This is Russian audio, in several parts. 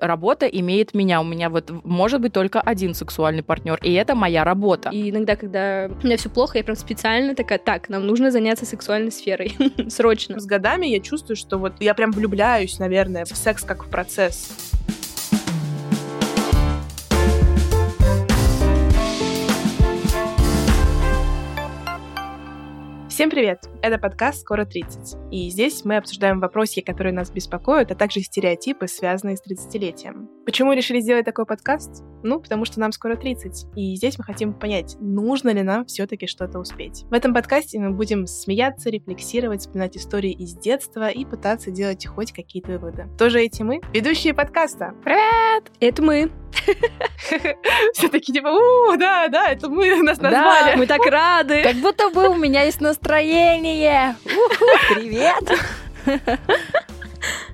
работа имеет меня. У меня вот может быть только один сексуальный партнер, и это моя работа. И иногда, когда у меня все плохо, я прям специально такая, так, нам нужно заняться сексуальной сферой. Срочно. С годами я чувствую, что вот я прям влюбляюсь, наверное, в секс как в процесс. Всем привет! Это подкаст «Скоро 30». И здесь мы обсуждаем вопросы, которые нас беспокоят, а также стереотипы, связанные с 30-летием. Почему решили сделать такой подкаст? Ну, потому что нам скоро 30. И здесь мы хотим понять, нужно ли нам все таки что-то успеть. В этом подкасте мы будем смеяться, рефлексировать, вспоминать истории из детства и пытаться делать хоть какие-то выводы. Тоже эти мы, ведущие подкаста. Привет! Это мы. Все таки типа, у, да, да, это мы нас назвали. Да, мы так рады. Как будто бы у меня есть настроение. Привет!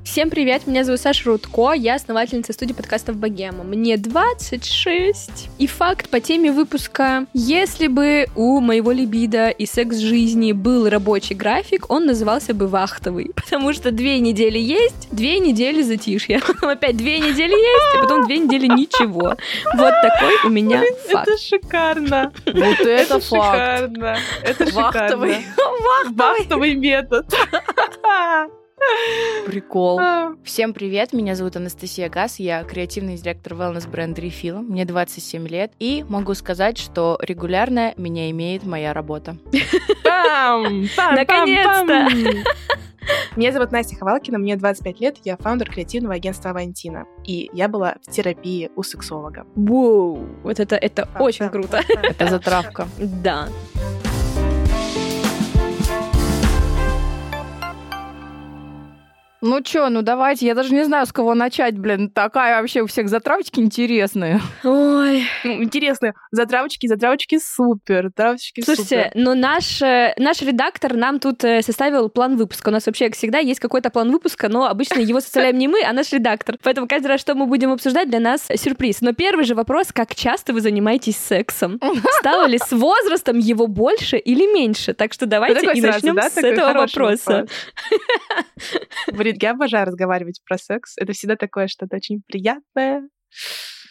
Всем привет, меня зовут Саша Рудко, я основательница студии подкастов Богема. Мне 26. И факт по теме выпуска. Если бы у моего либидо и секс-жизни был рабочий график, он назывался бы вахтовый. Потому что две недели есть, две недели затишья. Потом опять две недели есть, а потом две недели ничего. Вот такой у меня факт. Это шикарно. Вот это факт. Шикарно. Это Вахтовый. шикарно. Вахтовый метод. Прикол. Всем привет, меня зовут Анастасия Гас, я креативный директор wellness бренда Refill, мне 27 лет, и могу сказать, что регулярно меня имеет моя работа. Пам, пам, Наконец-то! Меня зовут Настя Ховалкина, мне 25 лет, я фаундер креативного агентства Авантина. И я была в терапии у сексолога. Воу, вот это, это очень круто. Это затравка. Да. Ну чё, ну давайте, я даже не знаю, с кого начать, блин. Такая вообще у всех затравочки интересные. Ой, Ну, интересно, затравочки, затравочки супер, затравочки Слушайте, супер. но наш, э, наш редактор нам тут э, составил план выпуска. У нас вообще, как всегда, есть какой-то план выпуска, но обычно его составляем не мы, а наш редактор. Поэтому каждый раз, что мы будем обсуждать, для нас сюрприз. Но первый же вопрос, как часто вы занимаетесь сексом? Стало ли с возрастом его больше или меньше? Так что давайте и начнем с этого вопроса. Блин, я обожаю разговаривать про секс. Это всегда такое что-то очень приятное.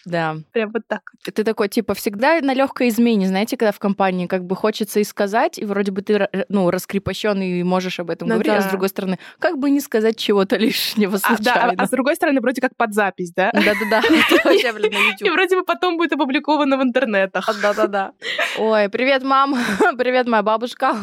Да. Прям вот так. Ты такой, типа, всегда на легкой измене, знаете, когда в компании как бы хочется и сказать, и вроде бы ты, р- ну, раскрепощенный и можешь об этом Ну говорить, а да. с другой стороны, как бы не сказать чего-то лишнего А, да, а- случайно. а с другой стороны, вроде как под запись, да? Да-да-да, И вроде бы потом будет опубликовано в интернетах. Да-да-да. Ой, привет, мам. Привет, моя бабушка.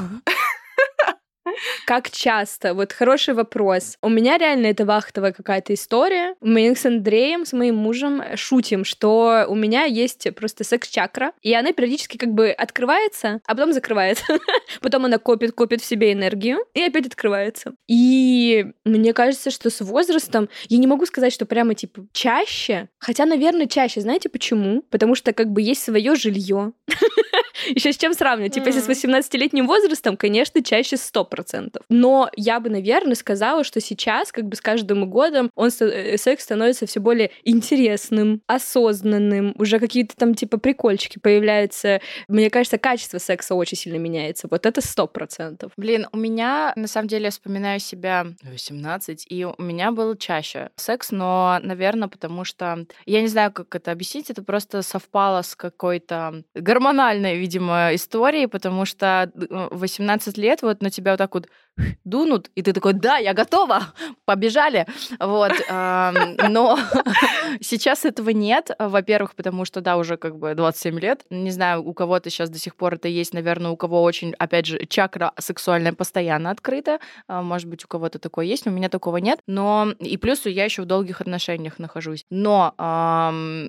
Как часто? Вот хороший вопрос. У меня реально это вахтовая какая-то история. Мы с Андреем, с моим мужем, шутим, что у меня есть просто секс-чакра, и она периодически как бы открывается, а потом закрывается. Потом она копит, копит в себе энергию, и опять открывается. И мне кажется, что с возрастом, я не могу сказать, что прямо типа чаще, хотя, наверное, чаще. Знаете почему? Потому что как бы есть свое жилье. Еще с чем сравнивать? Типа, если с Мгм. 18-летним возрастом, конечно, чаще 100%. Но я бы, наверное, сказала, что сейчас, как бы с каждым годом, он э, секс становится все более интересным, осознанным, уже какие-то там типа прикольчики появляются. Мне кажется, качество секса очень сильно меняется. Вот это 100%. Блин, у меня, на самом деле, я вспоминаю себя в 18, и у меня был чаще секс, но, наверное, потому что, я не знаю, как это объяснить, это просто совпало с какой-то гормональной, видимо, историей, потому что э, в 18 лет вот на тебя вот так вот дунут, и ты такой, да, я готова, побежали. Вот. Но сейчас этого нет. Во-первых, потому что, да, уже как бы 27 лет. Не знаю, у кого-то сейчас до сих пор это есть, наверное, у кого очень, опять же, чакра сексуальная постоянно открыта. А, Может быть, у кого-то такое есть, у меня такого нет. Но и плюс я еще в долгих отношениях нахожусь. Но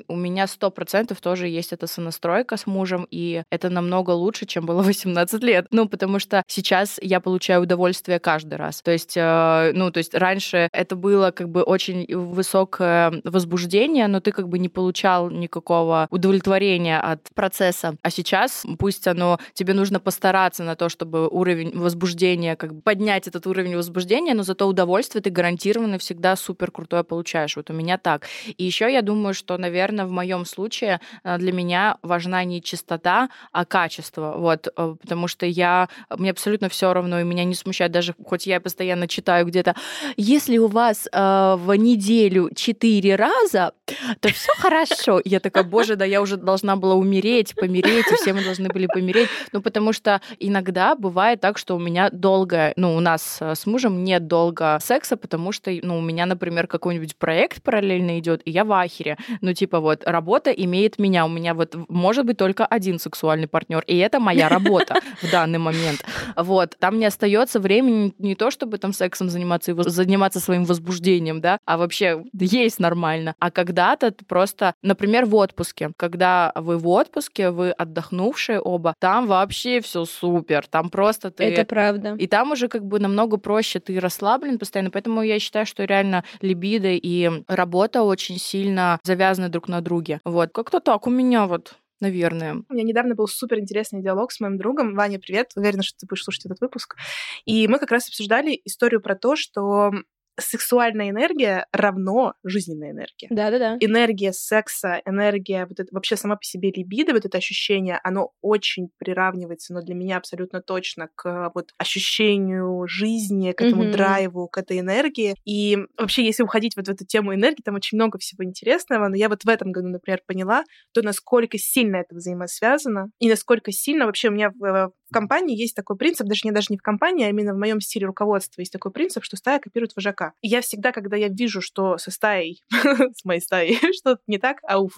у меня 100% тоже есть эта сонастройка с мужем, и это намного лучше, чем было 18 лет. Ну, потому что сейчас я получаю удовольствие каждый раз. То есть, э, ну, то есть раньше это было как бы очень высокое возбуждение, но ты как бы не получал никакого удовлетворения от процесса. А сейчас, пусть оно, тебе нужно постараться на то, чтобы уровень возбуждения, как бы поднять этот уровень возбуждения, но зато удовольствие ты гарантированно всегда супер крутое получаешь. Вот у меня так. И еще я думаю, что, наверное, в моем случае э, для меня важна не чистота, а качество. Вот, э, потому что я мне абсолютно все равно, и меня не смущает ощущаю, даже хоть я постоянно читаю где-то, если у вас э, в неделю четыре раза, то все хорошо. Я такая, боже, да я уже должна была умереть, помереть, и все мы должны были помереть. Ну, потому что иногда бывает так, что у меня долго, ну, у нас с мужем нет долго секса, потому что, ну, у меня, например, какой-нибудь проект параллельно идет, и я в ахере. Ну, типа вот, работа имеет меня, у меня вот может быть только один сексуальный партнер, и это моя работа в данный момент. Вот, там не остается времени не то, чтобы там сексом заниматься и заниматься своим возбуждением, да, а вообще есть нормально. А когда-то просто, например, в отпуске, когда вы в отпуске, вы отдохнувшие оба, там вообще все супер, там просто ты... Это правда. И там уже как бы намного проще, ты расслаблен постоянно, поэтому я считаю, что реально либидо и работа очень сильно завязаны друг на друге. Вот, как-то так у меня вот наверное. У меня недавно был супер интересный диалог с моим другом. Ваня, привет. Уверена, что ты будешь слушать этот выпуск. И мы как раз обсуждали историю про то, что сексуальная энергия равно жизненная энергия. Да-да-да. Энергия секса, энергия, вот это вообще сама по себе либидо, вот это ощущение, оно очень приравнивается, но для меня абсолютно точно к вот ощущению жизни, к этому mm-hmm. драйву, к этой энергии. И вообще, если уходить вот в эту тему энергии, там очень много всего интересного, но я вот в этом году, например, поняла, то насколько сильно это взаимосвязано, и насколько сильно вообще у меня в, компании есть такой принцип, даже не даже не в компании, а именно в моем стиле руководства есть такой принцип, что стая копирует вожака. И я всегда, когда я вижу, что со стаей, с моей стаей, что-то не так, ауф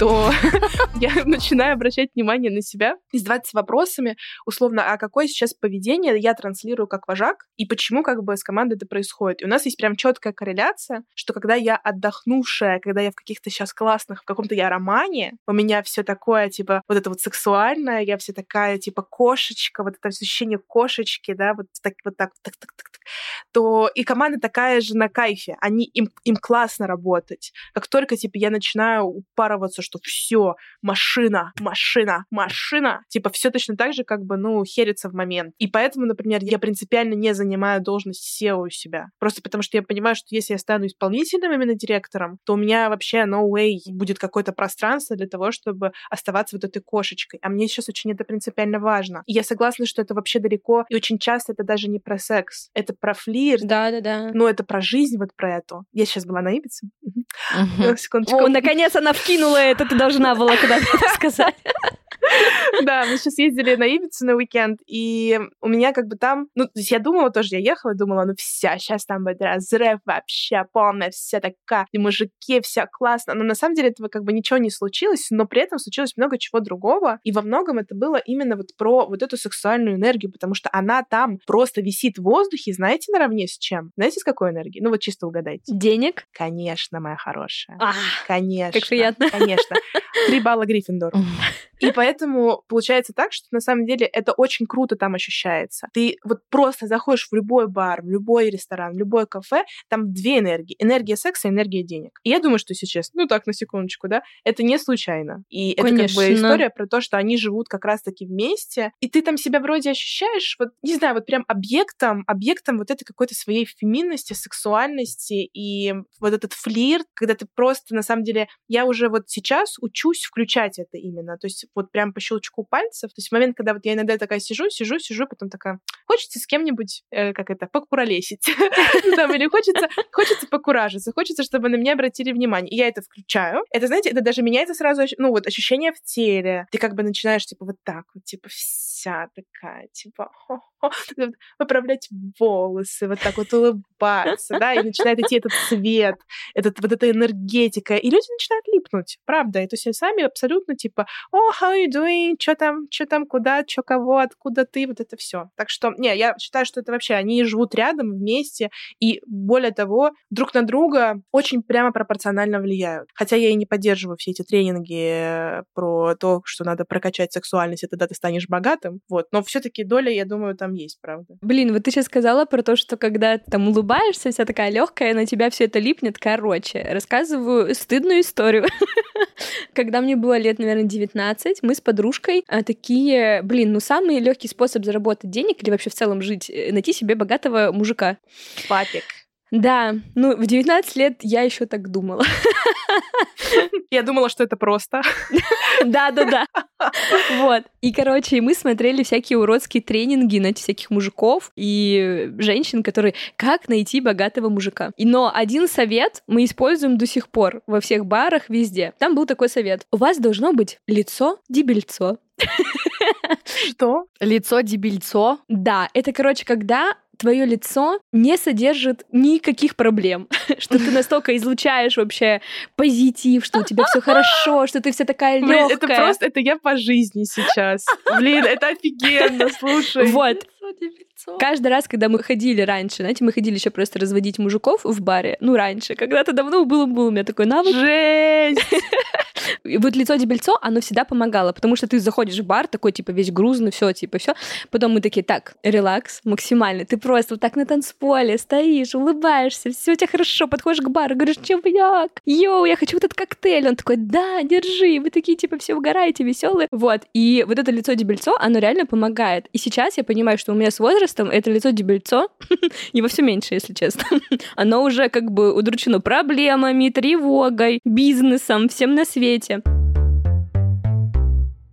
то я начинаю обращать внимание на себя и задаваться вопросами, условно, а какое сейчас поведение я транслирую как вожак, и почему как бы с командой это происходит. И у нас есть прям четкая корреляция, что когда я отдохнувшая, когда я в каких-то сейчас классных, в каком-то я романе, у меня все такое, типа, вот это вот сексуальное, я вся такая, типа, кошечка, вот это ощущение кошечки, да, вот так, вот так, так, так, так, так, то и команда такая же на кайфе, они, им, им классно работать. Как только, типа, я начинаю упарываться, что все, машина, машина, машина. Типа все точно так же, как бы, ну, херится в момент. И поэтому, например, я принципиально не занимаю должность SEO у себя. Просто потому что я понимаю, что если я стану исполнительным именно директором, то у меня вообще no way будет какое-то пространство для того, чтобы оставаться вот этой кошечкой. А мне сейчас очень это принципиально важно. И я согласна, что это вообще далеко, и очень часто это даже не про секс, это про флирт. Да-да-да. Но это про жизнь вот про эту. Я сейчас была на Ибице. Секундочку. О, наконец она вкинула это, ты должна была куда-то сказать. Да, мы сейчас ездили на Ибицу на уикенд, и у меня как бы там... Ну, то есть я думала тоже, я ехала, думала, ну вся, сейчас там будет разрыв вообще полная, вся такая, и мужики, вся классно. Но на самом деле этого как бы ничего не случилось, но при этом случилось много чего другого, и во многом это было именно вот про вот эту сексуальную энергию, потому что она там просто висит в воздухе, знаете, наравне с чем? Знаете, с какой энергией? Ну вот чисто угадайте. Денег? Конечно, моя хорошая. А, конечно. Как приятно. Конечно. Три балла Гриффиндор. И поэтому получается так, что на самом деле это очень круто там ощущается. Ты вот просто заходишь в любой бар, в любой ресторан, в любое кафе, там две энергии. Энергия секса и энергия денег. И я думаю, что сейчас, ну так, на секундочку, да, это не случайно. И Конечно. это как бы история про то, что они живут как раз-таки вместе, и ты там себя вроде ощущаешь, вот, не знаю, вот прям объектом, объектом вот этой какой-то своей феминности, сексуальности и вот этот флирт, когда ты просто, на самом деле, я уже вот сейчас учусь включать это именно. То есть вот прям по щелчку пальцев. То есть в момент, когда вот я иногда такая сижу, сижу, сижу, потом такая, хочется с кем-нибудь, э, как это, покуролесить. Там, или хочется, хочется покуражиться, хочется, чтобы на меня обратили внимание. И я это включаю. Это, знаете, это даже меняется сразу, ну, вот ощущение в теле. Ты как бы начинаешь, типа, вот так вот, типа, вся такая, типа, поправлять волосы, вот так вот улыбаться, да, и начинает идти этот цвет, этот, вот эта энергетика, и люди начинают липнуть, правда, и то есть сами абсолютно типа, о, how you doing, что там, что там, куда, что кого, откуда ты, вот это все. Так что, не, я считаю, что это вообще, они живут рядом, вместе, и более того, друг на друга очень прямо пропорционально влияют. Хотя я и не поддерживаю все эти тренинги про то, что надо прокачать сексуальность, и тогда ты станешь богатым, вот, но все-таки доля, я думаю, там есть, правда. Блин, вот ты сейчас сказала про то, что когда ты там улыбаешься, вся такая легкая, на тебя все это липнет. Короче, рассказываю стыдную историю. Когда мне было лет, наверное, 19, мы с подружкой а, такие, блин, ну самый легкий способ заработать денег или вообще в целом жить, э, найти себе богатого мужика. Папик. Да, ну, в 19 лет я еще так думала. Я думала, что это просто. Да-да-да. Вот. И, короче, мы смотрели всякие уродские тренинги на всяких мужиков и женщин, которые «Как найти богатого мужика?». И, но один совет мы используем до сих пор во всех барах, везде. Там был такой совет. У вас должно быть лицо дебильцо. Что? Лицо дебильцо? Да, это, короче, когда твое лицо не содержит никаких проблем, что ты настолько излучаешь вообще позитив, что у тебя все хорошо, что ты вся такая легкая. Это просто, это я по жизни сейчас. Блин, это офигенно, слушай. Вот. Каждый раз, когда мы ходили раньше, знаете, мы ходили еще просто разводить мужиков в баре, ну, раньше, когда-то давно был, был у меня такой навык. Жесть! И вот лицо дебельцо, оно всегда помогало, потому что ты заходишь в бар, такой, типа, весь грузный, все, типа, все. Потом мы такие, так, релакс, максимально. Ты просто вот так на танцполе стоишь, улыбаешься, все у тебя хорошо, подходишь к бару, говоришь, чувак, йоу, я хочу вот этот коктейль. Он такой, да, держи. Вы такие, типа, все угораете, веселые. Вот. И вот это лицо дебельцо, оно реально помогает. И сейчас я понимаю, что у меня с возрастом это лицо дебельцо, его все меньше, если честно. Оно уже как бы удручено проблемами, тревогой, бизнесом, всем на свете слушаете.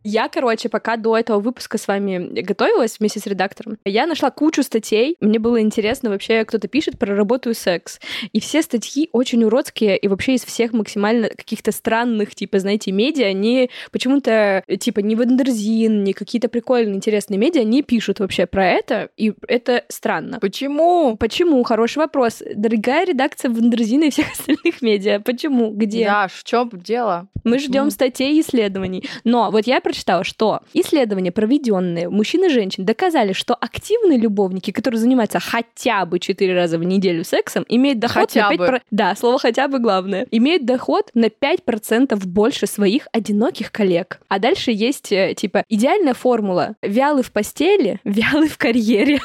Я, короче, пока до этого выпуска с вами готовилась вместе с редактором, я нашла кучу статей. Мне было интересно вообще, кто-то пишет про работу и секс. И все статьи очень уродские, и вообще из всех максимально каких-то странных, типа, знаете, медиа, они почему-то, типа, не Wonderzine, не какие-то прикольные, интересные медиа не пишут вообще про это, и это странно. Почему? Почему? Хороший вопрос. Дорогая редакция Wonderzine а и всех остальных медиа. Почему? Где? Да, в чем дело? Мы ждем статей и исследований. Но вот я прочитала, что исследования, проведенные мужчин и женщин, доказали, что активные любовники, которые занимаются хотя бы 4 раза в неделю сексом, имеют доход Хотя на 5%. бы. Да, слово хотя бы главное. Имеют доход на 5% больше своих одиноких коллег. А дальше есть, э, типа, идеальная формула. Вялый в постели, вялый в карьере.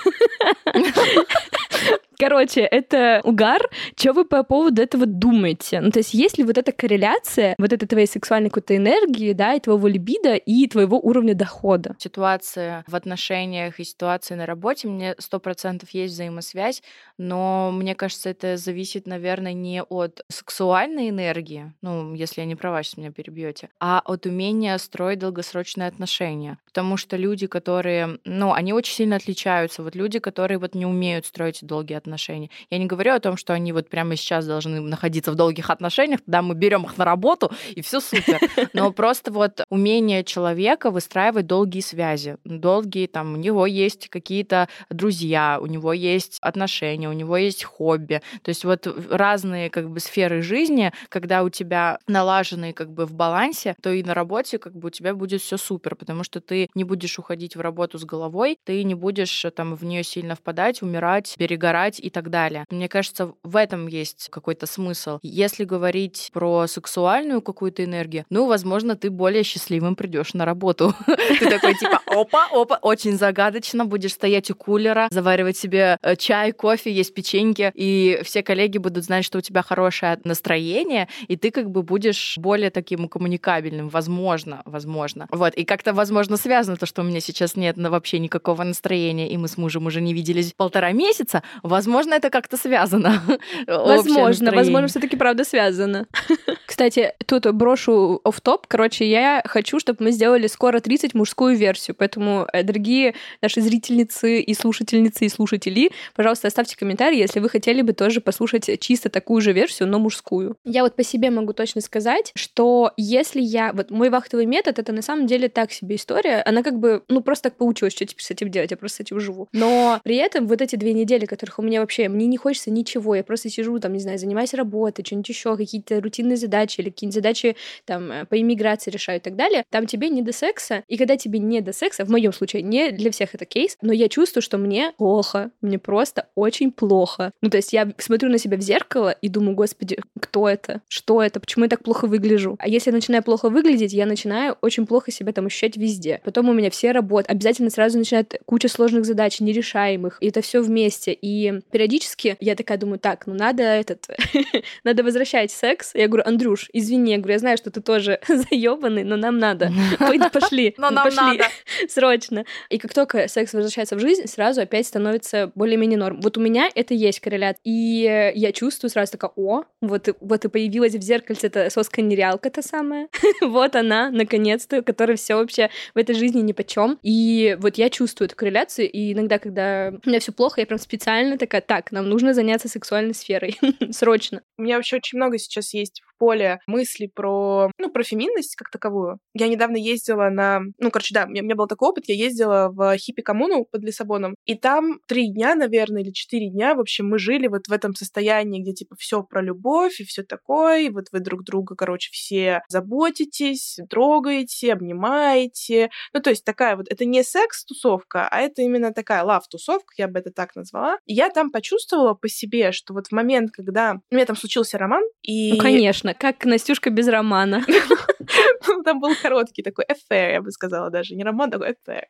Короче, это угар. Что вы по поводу этого думаете? Ну, то есть, есть ли вот эта корреляция вот этой твоей сексуальной какой-то энергии, да, и твоего либидо, и твоего уровня дохода? Ситуация в отношениях и ситуация на работе, мне сто процентов есть взаимосвязь, но мне кажется, это зависит, наверное, не от сексуальной энергии, ну, если я не права, сейчас меня перебьете, а от умения строить долгосрочные отношения. Потому что люди, которые, ну, они очень сильно отличаются. Вот люди, которые вот не умеют строить долгие отношения. Я не говорю о том, что они вот прямо сейчас должны находиться в долгих отношениях, тогда мы берем их на работу, и все супер. Но просто вот умение человека выстраивать долгие связи. Долгие, там, у него есть какие-то друзья, у него есть отношения, у него есть хобби. То есть вот разные как бы сферы жизни, когда у тебя налаженные как бы в балансе, то и на работе как бы у тебя будет все супер, потому что ты не будешь уходить в работу с головой, ты не будешь там в нее сильно впадать, умирать, перегорать и так далее. Мне кажется, в этом есть какой-то смысл. Если говорить про сексуальную какую-то энергию, ну, возможно, ты более счастливым придешь на работу. Ты такой типа, опа, опа, очень загадочно, будешь стоять у кулера, заваривать себе э, чай, кофе, есть печеньки, и все коллеги будут знать, что у тебя хорошее настроение, и ты как бы будешь более таким коммуникабельным, возможно, возможно. Вот, и как-то, возможно, связано то, что у меня сейчас нет вообще никакого настроения, и мы с мужем уже не виделись полтора месяца, возможно, это как-то связано. Возможно, возможно, все таки правда связано. Кстати, тут брошу оф топ Короче, я хочу, чтобы мы сделали скоро 30 мужскую версию. Поэтому, э, дорогие наши зрительницы и слушательницы и слушатели, пожалуйста, оставьте комментарий, если вы хотели бы тоже послушать чисто такую же версию, но мужскую. Я вот по себе могу точно сказать, что если я... Вот мой вахтовый метод, это на самом деле так себе история. Она как бы, ну, просто так получилось, что теперь с этим делать, я просто с этим живу. Но при этом вот эти две недели, которых у меня вообще, мне не хочется ничего, я просто сижу там, не знаю, занимаюсь работой, что-нибудь еще, какие-то рутинные задачи или какие-нибудь задачи там э, по иммиграции решаю и так далее, там тебе не до секса, и когда тебе не до секса, в моем случае, не для всех это кейс, но я чувствую, что мне плохо, мне просто очень плохо. Ну, то есть я смотрю на себя в зеркало и думаю, господи, кто это? Что это? Почему я так плохо выгляжу? А если я начинаю плохо выглядеть, я начинаю очень плохо себя там ощущать везде. Потом у меня все работы. Обязательно сразу начинает куча сложных задач, нерешаемых. И это все вместе. И периодически я такая думаю, так, ну надо этот... надо возвращать секс. Я говорю, Андрюш, извини, я говорю, я знаю, что ты тоже заебанный, но нам надо. Пошли, но нам надо. Срочно. И как только секс возвращается в жизнь, сразу опять становится более-менее норм. Вот у меня это есть коррелят. И я чувствую сразу такая, о, вот, вот и появилась в зеркальце эта соска-нереалка та самая. вот она, наконец-то, которая все вообще в этой жизни ни почем. И вот я чувствую эту корреляцию, и иногда, когда у меня все плохо, я прям специально такая, так, нам нужно заняться сексуальной сферой. Срочно. У меня вообще очень много сейчас есть поле мыслей про, ну, про феминность как таковую. Я недавно ездила на... Ну, короче, да, у меня был такой опыт. Я ездила в хиппи-коммуну под Лиссабоном, и там три дня, наверное, или четыре дня, в общем, мы жили вот в этом состоянии, где, типа, все про любовь и все такое, и вот вы друг друга, короче, все заботитесь, трогаете, обнимаете. Ну, то есть такая вот... Это не секс-тусовка, а это именно такая лав-тусовка, я бы это так назвала. И я там почувствовала по себе, что вот в момент, когда у меня там случился роман, и... Ну, конечно, как Настюшка без романа. Там был короткий такой affair, я бы сказала даже. Не роман, такой affair.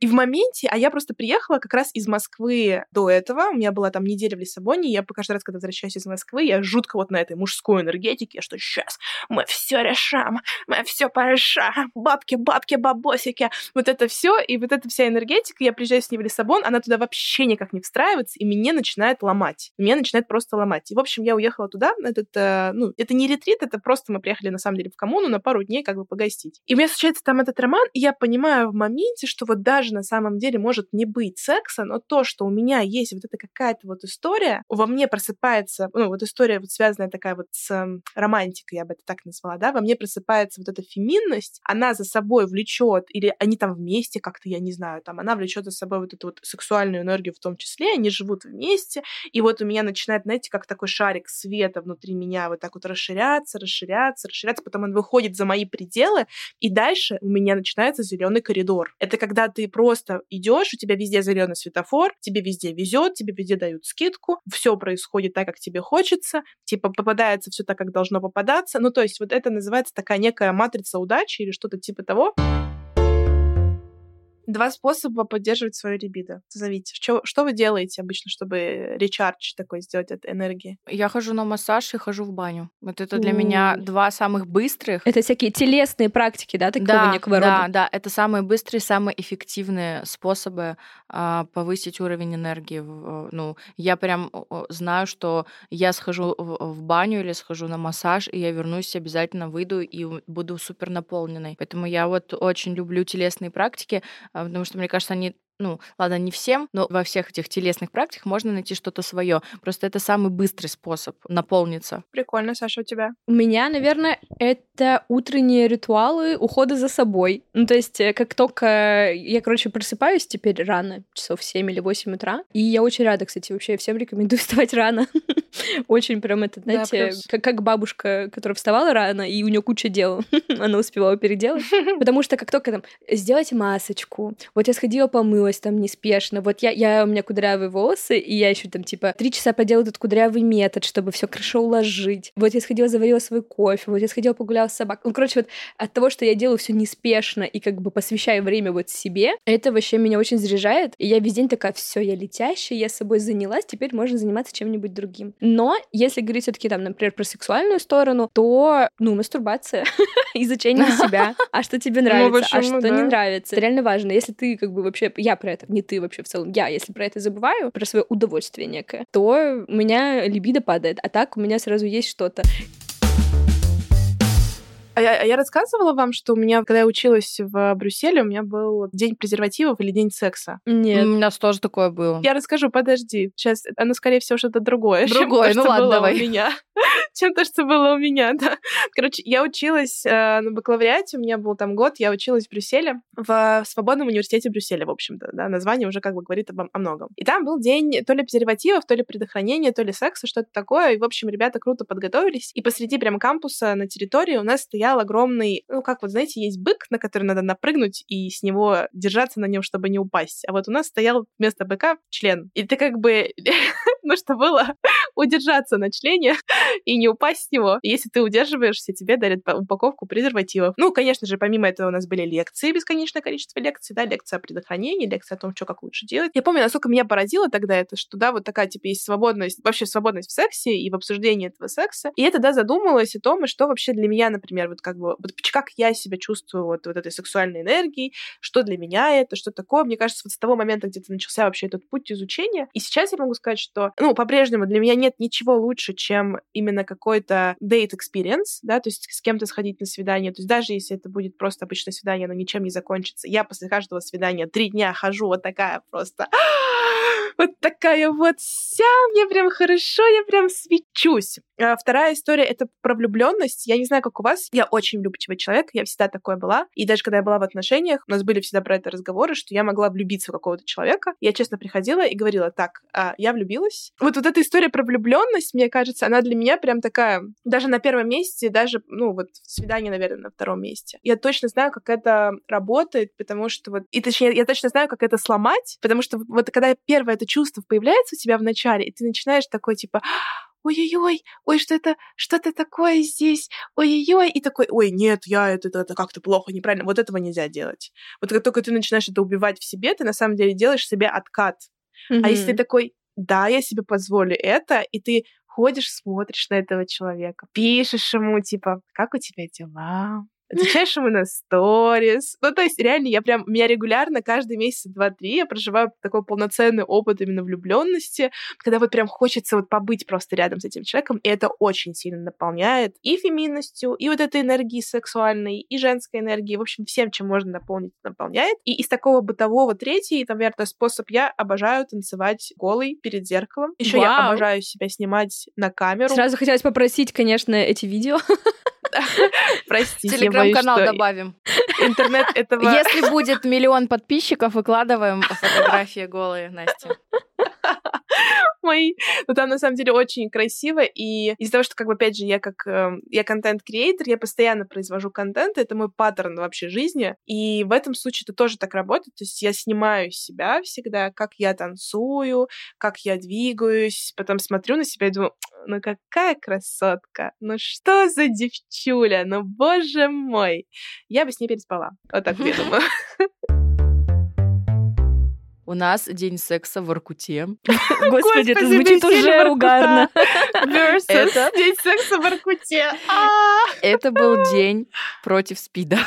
И в моменте, а я просто приехала как раз из Москвы до этого, у меня была там неделя в Лиссабоне, я каждый раз, когда возвращаюсь из Москвы, я жутко вот на этой мужской энергетике, что сейчас мы все решаем, мы все порешаем, бабки, бабки, бабосики, вот это все, и вот эта вся энергетика, я приезжаю с ней в Лиссабон, она туда вообще никак не встраивается, и меня начинает ломать. Меня начинает просто ломать. И, в общем, я уехала туда, этот, э, ну, это не ретрит, это просто мы приехали, на самом деле, в коммуну на пару дней как бы погостить. И у меня случается там этот роман, и я понимаю в моменте, что вот даже на самом деле может не быть секса, но то, что у меня есть вот эта какая-то вот история, во мне просыпается, ну, вот история вот связанная такая вот с эм, романтикой, я бы это так назвала, да, во мне просыпается вот эта феминность, она за собой влечет, или они там вместе как-то, я не знаю, там, она влечет за собой вот эту вот сексуальную энергию в том числе, они живут вместе, и вот у меня начинает, знаете, как такой шарик света внутри меня вот так вот расширяться, расширяться, расширяться, потом он выходит за мои пределы, и дальше у меня начинается зеленый коридор. Это когда ты просто идешь, у тебя везде зеленый светофор, тебе везде везет, тебе везде дают скидку, все происходит так, как тебе хочется, типа попадается все так, как должно попадаться. Ну, то есть вот это называется такая некая матрица удачи или что-то типа того. Два способа поддерживать свою либидо. Зовите. Что, что вы делаете обычно, чтобы речардж такой сделать от энергии? Я хожу на массаж и хожу в баню. Вот это для меня два самых быстрых. Это всякие телесные практики, да, такого да, некого да, рода? Да, это самые быстрые, самые эффективные способы а, повысить уровень энергии. Ну, я прям знаю, что я схожу в, в баню или схожу на массаж, и я вернусь, обязательно выйду и буду супер наполненной. Поэтому я вот очень люблю телесные практики, потому что, мне кажется, они ну, ладно, не всем, но во всех этих телесных практиках можно найти что-то свое. Просто это самый быстрый способ наполниться. Прикольно, Саша, у тебя? У меня, наверное, это утренние ритуалы ухода за собой. Ну, то есть, э, как только я, короче, просыпаюсь теперь рано, часов в 7 или 8 утра, и я очень рада, кстати, вообще всем рекомендую вставать рано. Очень прям это, знаете, как, как бабушка, которая вставала рано, и у нее куча дел, она успевала переделать. Потому что как только там сделать масочку, вот я сходила помыла, умылась там неспешно. Вот я, я у меня кудрявые волосы, и я еще там типа три часа поделала этот кудрявый метод, чтобы все хорошо уложить. Вот я сходила, заварила свой кофе, вот я сходила погуляла с собакой. Ну, короче, вот от того, что я делаю все неспешно и как бы посвящаю время вот себе, это вообще меня очень заряжает. И я весь день такая, все, я летящая, я собой занялась, теперь можно заниматься чем-нибудь другим. Но если говорить все-таки там, например, про сексуальную сторону, то, ну, мастурбация, изучение себя, а что тебе ну, нравится, а что не нравится. Это реально важно. Если ты как бы вообще, я про это, не ты вообще в целом, я, если про это забываю, про свое удовольствие некое, то у меня либидо падает, а так у меня сразу есть что-то. А я, а я рассказывала вам, что у меня, когда я училась в Брюсселе, у меня был день презервативов или день секса? Нет. У меня тоже такое было. Я расскажу, подожди. Сейчас, оно, скорее всего, что-то другое. Другое, ну ладно, давай. У меня. чем то, что было у меня, да. Короче, я училась э, на бакалавриате, у меня был там год, я училась в Брюсселе, в Свободном университете Брюсселя, в общем-то, да, название уже как бы говорит обо, о многом. И там был день то ли презервативов, то ли предохранения, то ли секса, что-то такое, и, в общем, ребята круто подготовились, и посреди прям кампуса на территории у нас стоял огромный, ну, как вот, знаете, есть бык, на который надо напрыгнуть и с него держаться на нем, чтобы не упасть, а вот у нас стоял вместо быка член, и ты как бы, нужно было удержаться на члене и не упасть с него. Если ты удерживаешься, тебе дарят упаковку презервативов. Ну, конечно же, помимо этого у нас были лекции, бесконечное количество лекций, да, лекция о предохранении, лекция о том, что как лучше делать. Я помню, насколько меня поразило тогда это, что, да, вот такая, типа, есть свободность, вообще свободность в сексе и в обсуждении этого секса. И я тогда задумалась о том, что вообще для меня, например, вот как бы, вот как я себя чувствую вот, вот этой сексуальной энергией, что для меня это, что такое. Мне кажется, вот с того момента где-то начался вообще этот путь изучения. И сейчас я могу сказать, что, ну, по-прежнему для меня нет ничего лучше, чем именно какой-то date experience, да, то есть с кем-то сходить на свидание. То есть даже если это будет просто обычное свидание, но ничем не закончится, я после каждого свидания три дня хожу вот такая просто вот такая вот вся, мне прям хорошо, я прям свечусь. А вторая история — это про влюбленность. Я не знаю, как у вас, я очень влюбчивый человек, я всегда такой была. И даже когда я была в отношениях, у нас были всегда про это разговоры, что я могла влюбиться в какого-то человека. Я честно приходила и говорила, так, а, я влюбилась. Вот, вот эта история про влюбленность, мне кажется, она для меня прям такая, даже на первом месте, даже, ну, вот свидание, наверное, на втором месте. Я точно знаю, как это работает, потому что вот, и точнее, я точно знаю, как это сломать, потому что вот когда первое это чувство появляется у тебя в начале, и ты начинаешь такой, типа, ой-ой-ой, ой, что это, что-то такое здесь, ой-ой-ой, и такой, ой, нет, я это, это, это как-то плохо, неправильно, вот этого нельзя делать. Вот как только ты начинаешь это убивать в себе, ты на самом деле делаешь себе откат. Mm-hmm. А если ты такой, да, я себе позволю это, и ты ходишь, смотришь на этого человека, пишешь ему, типа, как у тебя дела? Отвечаешь ему на сторис. Ну, то есть, реально, я прям, меня регулярно каждый месяц два-три я проживаю такой полноценный опыт именно влюбленности, когда вот прям хочется вот побыть просто рядом с этим человеком, и это очень сильно наполняет и феминностью, и вот этой энергией сексуальной, и женской энергией, в общем, всем, чем можно наполнить, наполняет. И из такого бытового третий, наверное, способ, я обожаю танцевать голый перед зеркалом. Еще я обожаю себя снимать на камеру. Сразу хотелось попросить, конечно, эти видео. Простите, Телеграм-канал добавим. Интернет этого... Если будет миллион подписчиков, выкладываем фотографии голые, Настя мои. Но там на самом деле очень красиво. И из-за того, что, как бы, опять же, я как э, я контент-креатор, я постоянно произвожу контент, это мой паттерн вообще жизни. И в этом случае это тоже так работает. То есть я снимаю себя всегда, как я танцую, как я двигаюсь, потом смотрю на себя и думаю, ну какая красотка, ну что за девчуля, ну боже мой. Я бы с ней переспала. Вот так я думаю. У нас день секса в Аркуте. Господи, это звучит уже угарно. День секса в Аркуте. А! Это был день против СПИДа.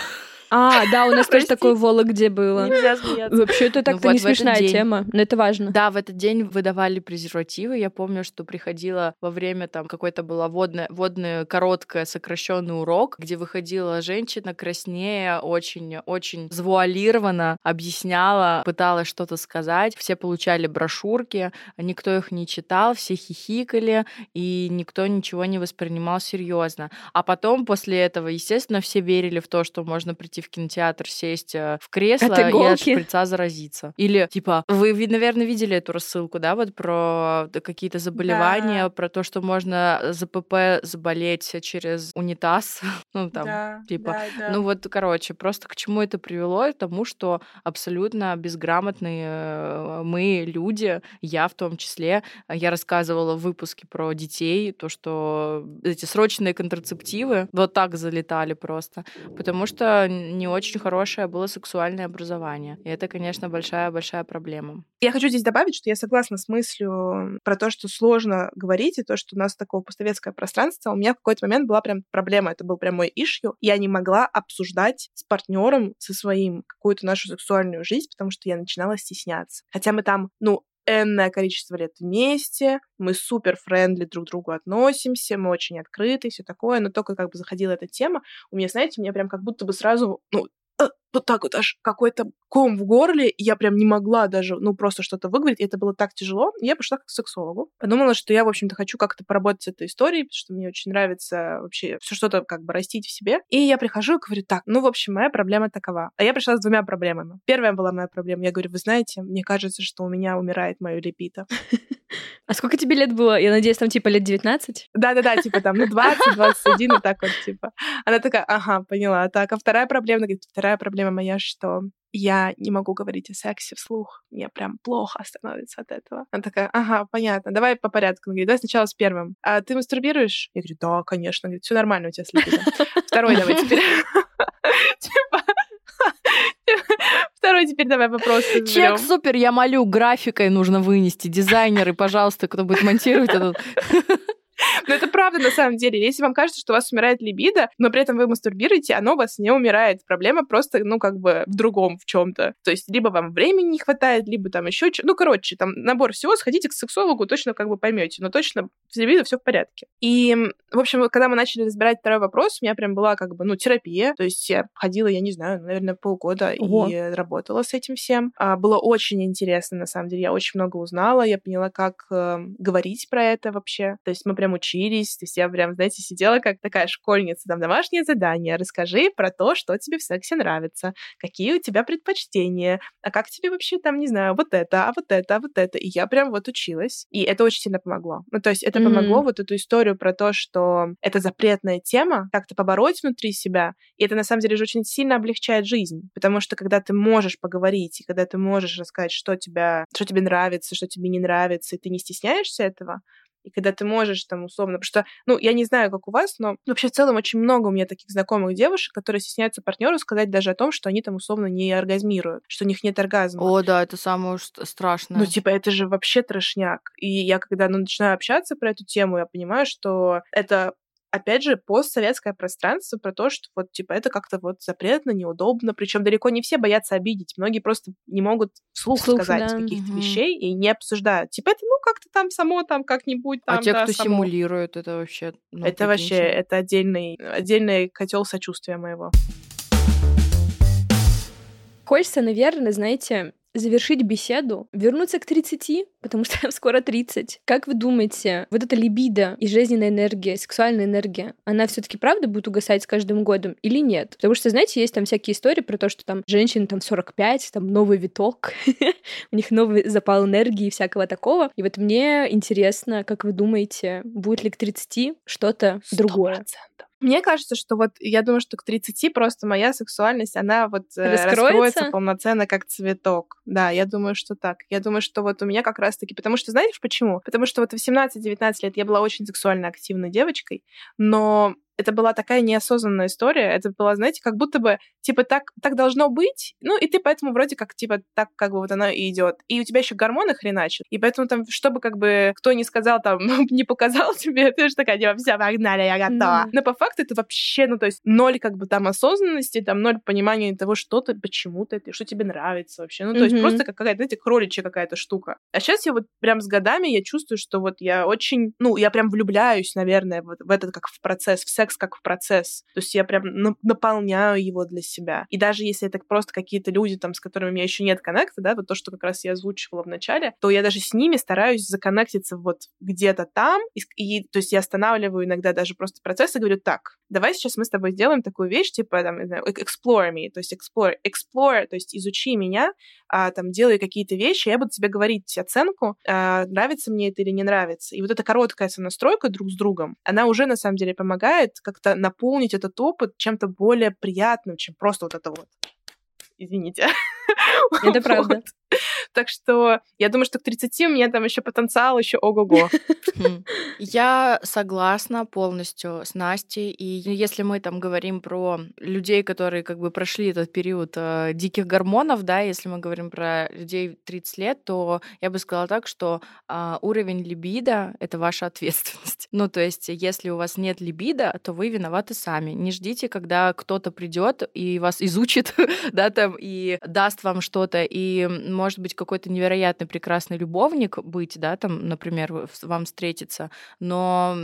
А, да, у нас тоже такое в где было. Нельзя смеяться. Вообще, это так-то ну, не смешная тема, но это важно. Да, в этот день выдавали презервативы. Я помню, что приходила во время там какой-то была водная, водная короткая сокращенный урок, где выходила женщина краснее, очень-очень завуалированно объясняла, пыталась что-то сказать. Все получали брошюрки, никто их не читал, все хихикали, и никто ничего не воспринимал серьезно. А потом, после этого, естественно, все верили в то, что можно прийти в кинотеатр, сесть э, в кресло и от шприца заразиться. Или, типа, вы, наверное, видели эту рассылку, да, вот про какие-то заболевания, да. про то, что можно за ПП заболеть через унитаз. ну, там, да, типа. Да, да. Ну, вот, короче, просто к чему это привело? К тому, что абсолютно безграмотные э, мы люди, я в том числе, я рассказывала в выпуске про детей, то, что эти срочные контрацептивы вот так залетали просто, потому что не очень хорошее было сексуальное образование. И это, конечно, большая-большая проблема. Я хочу здесь добавить, что я согласна с мыслью про то, что сложно говорить, и то, что у нас такое постсоветское пространство. У меня в какой-то момент была прям проблема, это был прям мой ишью. Я не могла обсуждать с партнером, со своим, какую-то нашу сексуальную жизнь, потому что я начинала стесняться. Хотя мы там, ну, энное количество лет вместе, мы супер френдли друг к другу относимся, мы очень открыты, все такое, но только как бы заходила эта тема, у меня, знаете, у меня прям как будто бы сразу, ну, вот так вот аж какой-то ком в горле, и я прям не могла даже, ну, просто что-то выговорить, и это было так тяжело. Я пошла к сексологу. Подумала, что я, в общем-то, хочу как-то поработать с этой историей, потому что мне очень нравится вообще все что-то как бы растить в себе. И я прихожу и говорю, так, ну, в общем, моя проблема такова. А я пришла с двумя проблемами. Первая была моя проблема. Я говорю, вы знаете, мне кажется, что у меня умирает мое лепито. А сколько тебе лет было? Я надеюсь, там типа лет 19? Да-да-да, типа там, ну, 20, 21, и так вот, типа. Она такая, ага, поняла. Так, а вторая проблема, говорит, вторая проблема проблема моя, что я не могу говорить о сексе вслух. Мне прям плохо становится от этого. Она такая, ага, понятно, давай по порядку. Она говорит, давай сначала с первым. А ты мастурбируешь? Я говорю, да, конечно. Она говорит, все нормально у тебя с либидо. Второй давай теперь. Типа, Второй теперь давай вопрос. Чек супер, я молю, графикой нужно вынести. Дизайнеры, пожалуйста, кто будет монтировать этот но это правда на самом деле. Если вам кажется, что у вас умирает либидо, но при этом вы мастурбируете, оно у вас не умирает. Проблема просто, ну, как бы в другом в чем-то. То есть либо вам времени не хватает, либо там еще что Ну, короче, там набор всего, сходите к сексологу, точно как бы поймете. Но точно с либидо все в порядке. И, в общем, когда мы начали разбирать второй вопрос, у меня прям была как бы, ну, терапия. То есть я ходила, я не знаю, наверное, полгода Ого. и работала с этим всем. А, было очень интересно, на самом деле. Я очень много узнала. Я поняла, как э, говорить про это вообще. То есть мы прям учились, то есть я прям, знаете, сидела как такая школьница, там, домашнее задание, расскажи про то, что тебе в сексе нравится, какие у тебя предпочтения, а как тебе вообще там, не знаю, вот это, а вот это, а вот это. И я прям вот училась, и это очень сильно помогло. Ну, то есть это mm-hmm. помогло вот эту историю про то, что это запретная тема, как-то побороть внутри себя, и это на самом деле же очень сильно облегчает жизнь, потому что когда ты можешь поговорить, и когда ты можешь рассказать, что тебя, что тебе нравится, что тебе не нравится, и ты не стесняешься этого, и когда ты можешь там условно, потому что, ну, я не знаю, как у вас, но вообще в целом очень много у меня таких знакомых девушек, которые стесняются партнеру сказать даже о том, что они там условно не оргазмируют, что у них нет оргазма. О, да, это самое страшное. Ну, типа, это же вообще трошняк. И я, когда ну, начинаю общаться про эту тему, я понимаю, что это опять же, постсоветское пространство про то, что вот, типа, это как-то вот запретно, неудобно. Причем далеко не все боятся обидеть. Многие просто не могут вслух, вслух сказать да. каких-то угу. вещей и не обсуждают. Типа, это, ну, как-то там само, там, как-нибудь а там, А те, да, кто само. симулирует, это вообще... Ну, это вообще, это отдельный, отдельный котел сочувствия моего. Хочется, наверное, знаете, завершить беседу, вернуться к 30, потому что скоро 30. Как вы думаете, вот эта либидо и жизненная энергия, сексуальная энергия, она все таки правда будет угасать с каждым годом или нет? Потому что, знаете, есть там всякие истории про то, что там женщины там 45, там новый виток, у них новый запал энергии и всякого такого. И вот мне интересно, как вы думаете, будет ли к 30 что-то другое? Мне кажется, что вот я думаю, что к 30 просто моя сексуальность, она вот э, раскроется, раскроется полноценно как цветок. Да, я думаю, что так. Я думаю, что вот у меня как раз-таки... Потому что, знаешь почему? Потому что вот в 18-19 лет я была очень сексуально активной девочкой, но это была такая неосознанная история. Это было, знаете, как будто бы, типа, так, так должно быть, ну, и ты поэтому вроде как, типа, так как бы вот оно и идет. И у тебя еще гормоны хреначат. И поэтому там, чтобы как бы кто не сказал, там, не показал тебе, ты же такая, типа, все, погнали, я готова. Mm. Но по факту это вообще, ну, то есть ноль как бы там осознанности, там ноль понимания того, что ты, почему ты, что тебе нравится вообще. Ну, то mm-hmm. есть просто как какая-то, знаете, кроличья какая-то штука. А сейчас я вот прям с годами я чувствую, что вот я очень, ну, я прям влюбляюсь, наверное, вот в этот как в процесс, в секс как в процесс. То есть я прям наполняю его для себя. И даже если это просто какие-то люди, там, с которыми у меня еще нет коннекта, да, вот то, что как раз я озвучивала в начале, то я даже с ними стараюсь законнектиться вот где-то там, и, и то есть я останавливаю иногда даже просто процесс и говорю, так, давай сейчас мы с тобой сделаем такую вещь, типа, там, не знаю, explore me, то есть explore, explore, то есть изучи меня, а, там, делай какие-то вещи, я буду тебе говорить оценку, а, нравится мне это или не нравится. И вот эта короткая сонастройка друг с другом, она уже, на самом деле, помогает как-то наполнить этот опыт чем-то более приятным, чем просто вот это вот. Извините. Это правда. Так что я думаю, что к 30 у меня там еще потенциал, еще ого-го. Хм. Я согласна полностью с Настей. И если мы там говорим про людей, которые как бы прошли этот период э, диких гормонов, да, если мы говорим про людей 30 лет, то я бы сказала так, что э, уровень либидо — это ваша ответственность. Ну, то есть, если у вас нет либидо, то вы виноваты сами. Не ждите, когда кто-то придет и вас изучит, да, там, и даст вам что-то, и, может быть, какой-то невероятный прекрасный любовник быть, да, там, например, вам встретиться, но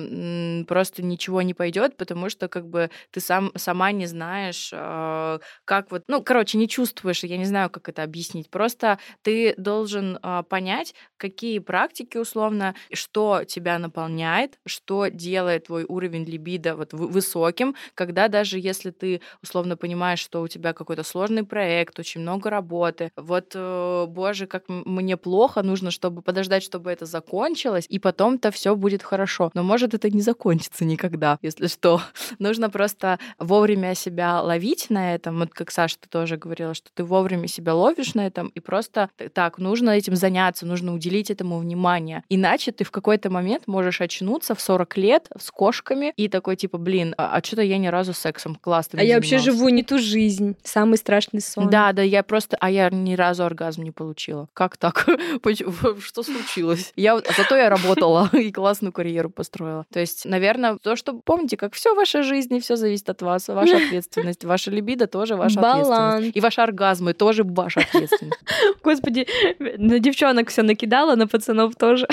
просто ничего не пойдет, потому что как бы ты сам сама не знаешь, а, как вот, ну, короче, не чувствуешь, я не знаю, как это объяснить. Просто ты должен а, понять, какие практики условно, что тебя наполняет, что делает твой уровень либидо вот высоким, когда даже если ты условно понимаешь, что у тебя какой-то сложный проект, очень много работы, вот, э, боже, как мне плохо, нужно, чтобы подождать, чтобы это закончилось, и потом-то все будет хорошо. Но может это не закончится никогда, если что. Нужно просто вовремя себя ловить на этом. Вот как Саша, ты тоже говорила, что ты вовремя себя ловишь на этом, и просто так, нужно этим заняться, нужно уделить этому внимание. Иначе ты в какой-то момент можешь очнуться в 40 лет с кошками и такой типа, блин, а, а что-то я ни разу сексом классно А я вообще живу не ту жизнь. Самый страшный сон. Да, да, я просто... А я ни разу оргазм не получила. Как так? Что случилось? Я... Зато я работала и классную карьеру построила. То есть, наверное, то, что... Помните, как все в вашей жизни, все зависит от вас, ваша ответственность. Ваша либидо тоже ваша Баланс. ответственность. И ваши оргазмы тоже ваша ответственность. Господи, на девчонок все накидала, на пацанов тоже.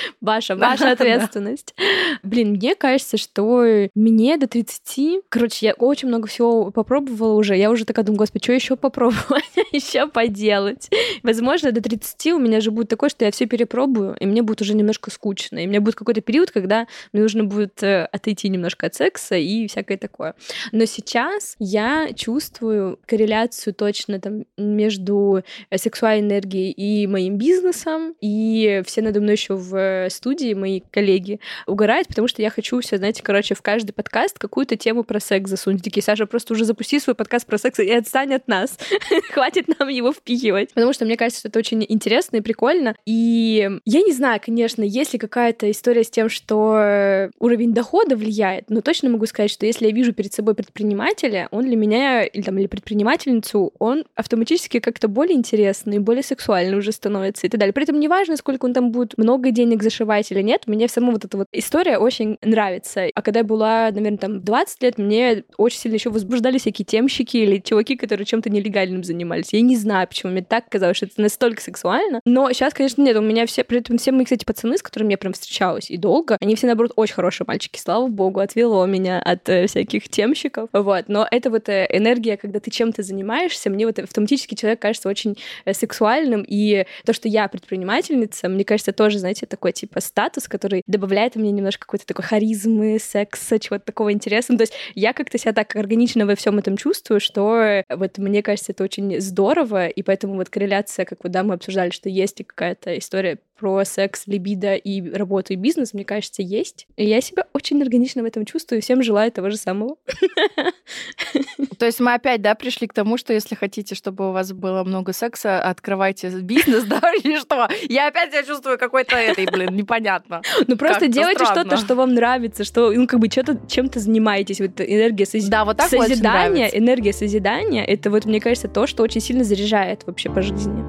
Ваша, ваша ответственность. Блин, мне кажется, что мне до 30... Короче, я очень много всего попробовала уже. Я уже такая думаю, господи, что еще попробовать? еще поделать? Возможно, до 30 у меня же будет такое, что я все перепробую, и мне будет уже немножко скучно. И у меня будет какой-то период, когда мне нужно будет э, отойти немножко от секса и всякое такое. Но сейчас я чувствую корреляцию точно там между э, сексуальной энергией и моим бизнесом, и все надо мной еще в студии мои коллеги угорают, потому что я хочу все, знаете, короче, в каждый подкаст какую-то тему про секс засунуть. Такие, Саша, просто уже запусти свой подкаст про секс и отстань от нас. Хватит нам его впихивать. Потому что мне кажется, что это очень интересно и прикольно. И я не знаю, конечно, есть ли какая-то история с тем, что уровень дохода влияет, но точно могу сказать, что если я вижу перед собой предпринимателя, он для меня, или, там, или предпринимательницу, он автоматически как-то более интересный, более сексуальный уже становится и так далее. При этом неважно, сколько он там будет много денег денег зашивать или нет, мне сама вот эта вот история очень нравится. А когда я была, наверное, там 20 лет, мне очень сильно еще возбуждали всякие темщики или чуваки, которые чем-то нелегальным занимались. Я не знаю, почему мне так казалось, что это настолько сексуально. Но сейчас, конечно, нет. У меня все, при этом все мои, кстати, пацаны, с которыми я прям встречалась и долго, они все, наоборот, очень хорошие мальчики. Слава богу, отвело меня от э, всяких темщиков. Вот. Но это вот э, энергия, когда ты чем-то занимаешься, мне вот автоматически человек кажется очень э, сексуальным. И то, что я предпринимательница, мне кажется, тоже, знаете, такой типа статус, который добавляет мне немножко какой-то такой харизмы, секса, чего-то такого интересного. То есть я как-то себя так органично во всем этом чувствую, что вот мне кажется, это очень здорово, и поэтому вот корреляция, как вот да, мы обсуждали, что есть какая-то история про секс, либидо и работу и бизнес, мне кажется, есть. И я себя очень органично в этом чувствую, и всем желаю того же самого. То есть мы опять, да, пришли к тому, что если хотите, чтобы у вас было много секса, открывайте бизнес, да, или что? Я опять себя чувствую какой-то этой, блин, непонятно. Ну просто делайте что-то, что вам нравится, что, ну, как бы, чем-то занимаетесь. Вот энергия соз... да, вот так созидания, энергия созидания, это вот, мне кажется, то, что очень сильно заряжает вообще по жизни.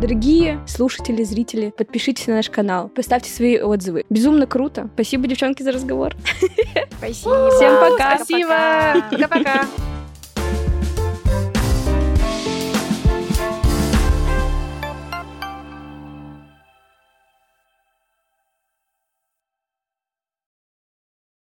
Дорогие слушатели, зрители, подпишитесь на наш канал, поставьте свои отзывы. Безумно круто. Спасибо, девчонки, за разговор. Спасибо. Всем пока. Спасибо. Пока-пока.